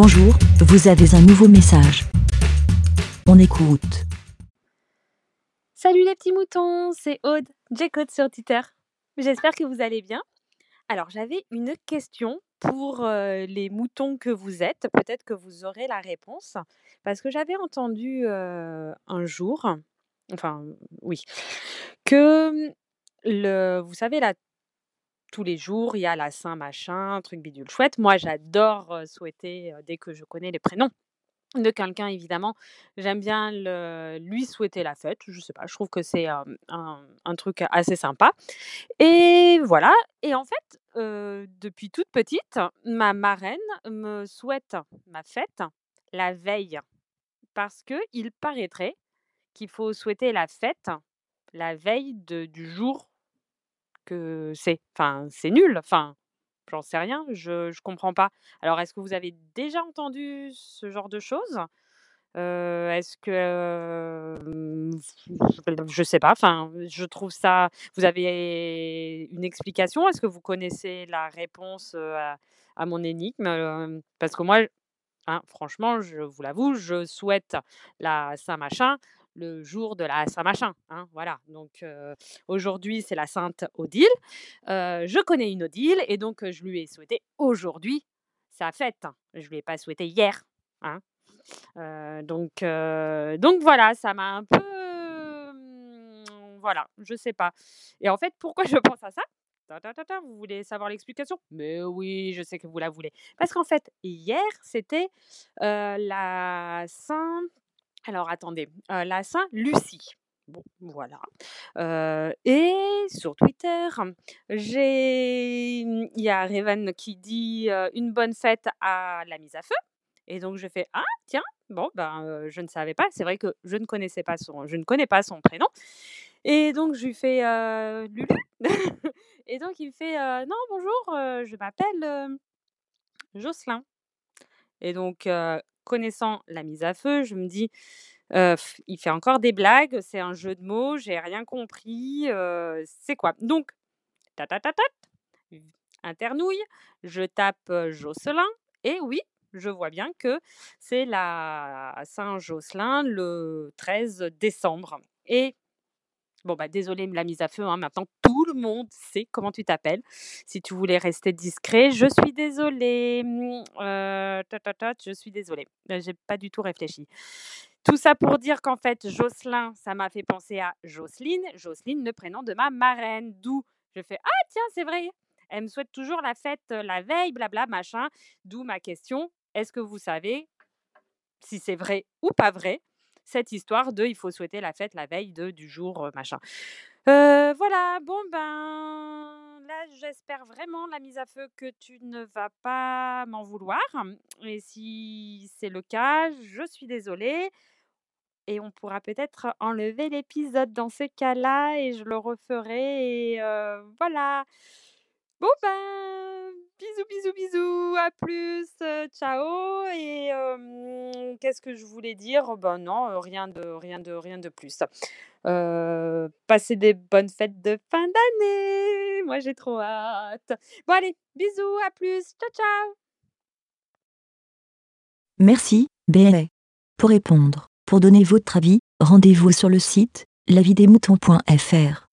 Bonjour, vous avez un nouveau message. On écoute. Salut les petits moutons, c'est Aude, J-Code sur Twitter. J'espère que vous allez bien. Alors j'avais une question pour euh, les moutons que vous êtes. Peut-être que vous aurez la réponse. Parce que j'avais entendu euh, un jour, enfin oui, que le, vous savez là, tous les jours, il y a la Saint machin, truc bidule chouette. Moi, j'adore souhaiter, dès que je connais les prénoms de quelqu'un, évidemment, j'aime bien lui souhaiter la fête. Je sais pas, je trouve que c'est un, truc assez sympa. Et voilà. Et en fait, depuis toute petite, ma marraine me souhaite ma fête la veille. Parce que il paraîtrait qu'il faut souhaiter la fête la veille de- du jour c'est. Enfin, c'est nul. Enfin, j'en sais rien. Je je comprends pas. Alors, est-ce que vous avez déjà entendu ce genre de choses? Heu, est-ce que, je sais pas. Enfin, je trouve ça vous avez une explication? Est-ce que vous connaissez la réponse, à mon énigme? Parce que moi, hein, franchement, je vous l'avoue, je souhaite la Saint-Machin le jour de la Saint-Machin, hein, voilà. Donc heu, aujourd'hui, c'est la Sainte Odile. Heu, je connais une Odile et donc heu, je lui ai souhaité aujourd'hui sa fête. Je lui ai pas souhaité hier, hein. Donc donc voilà, ça m'a un peu, mmh, voilà, je sais pas. Et en fait, pourquoi je pense à ça? Vous voulez savoir l'explication? Mais oui, je sais que vous la voulez. Parce qu'en fait, hier, c'était, la Saint alors attendez, heu, la Saint-Lucie. Bon, voilà. Heu et sur Twitter, j'ai mmh, il y a Revan qui dit, heu: «Une bonne fête à la mise à feu» et donc je fais: «Ah tiens, bon ben, heu, je ne savais pas». C'est vrai que je ne connaissais pas son je ne connais pas son prénom et donc je lui fais: «Heu, Lulu?» et donc il me fait: «Heu, non bonjour, je m'appelle, Jocelyn» et donc connaissant la mise à feu, je me dis: il fait encore des blagues, c'est un jeu de mots, j'ai rien compris, c'est quoi? Donc, ta ta ta tat, v internouille, je tape, Jocelyn et oui, je vois bien que c'est la Saint-Jocelyn le 13 décembre et bon, bah, désolée la mise à feu, hein, maintenant tout le monde sait comment tu t'appelles. Si tu voulais rester discret, je suis désolée, ta ta tat, je suis désolée. Heu, j'ai pas du tout réfléchi. Tout ça pour dire qu'en fait, Jocelyn, ça m'a fait penser à Jocelyne. Jocelyne, le prénom de ma marraine. D'où je fais Ah, tiens, c'est vrai. Elle me souhaite toujours la fête euh, la veille, blabla, machin. D'où ma question est-ce que vous savez si c'est vrai ou pas vrai cette histoire de il faut souhaiter la fête la veille de, du jour euh, machin. Heu, voilà, bon ben, là, j'espère vraiment, la mise à feu, que tu ne vas pas m'en vouloir. Et si c'est le cas, je suis désolée. Et on pourra peut-être enlever l'épisode dans ce cas-là et je le referai et heu, voilà. Bon ben, bisous, bisous, bisous, à plus, heu, ciao et qu'est-ce que je voulais dire? Ben non, heu, rien de rien de rien de plus. Heu, passez des bonnes fêtes de fin d'année! Moi, j'ai trop hâte. Bon allez, bisous, à plus, ciao, ciao! Merci, BLA. Pour répondre, pour donner votre avis, rendez-vous sur le site lavidemouton.fr.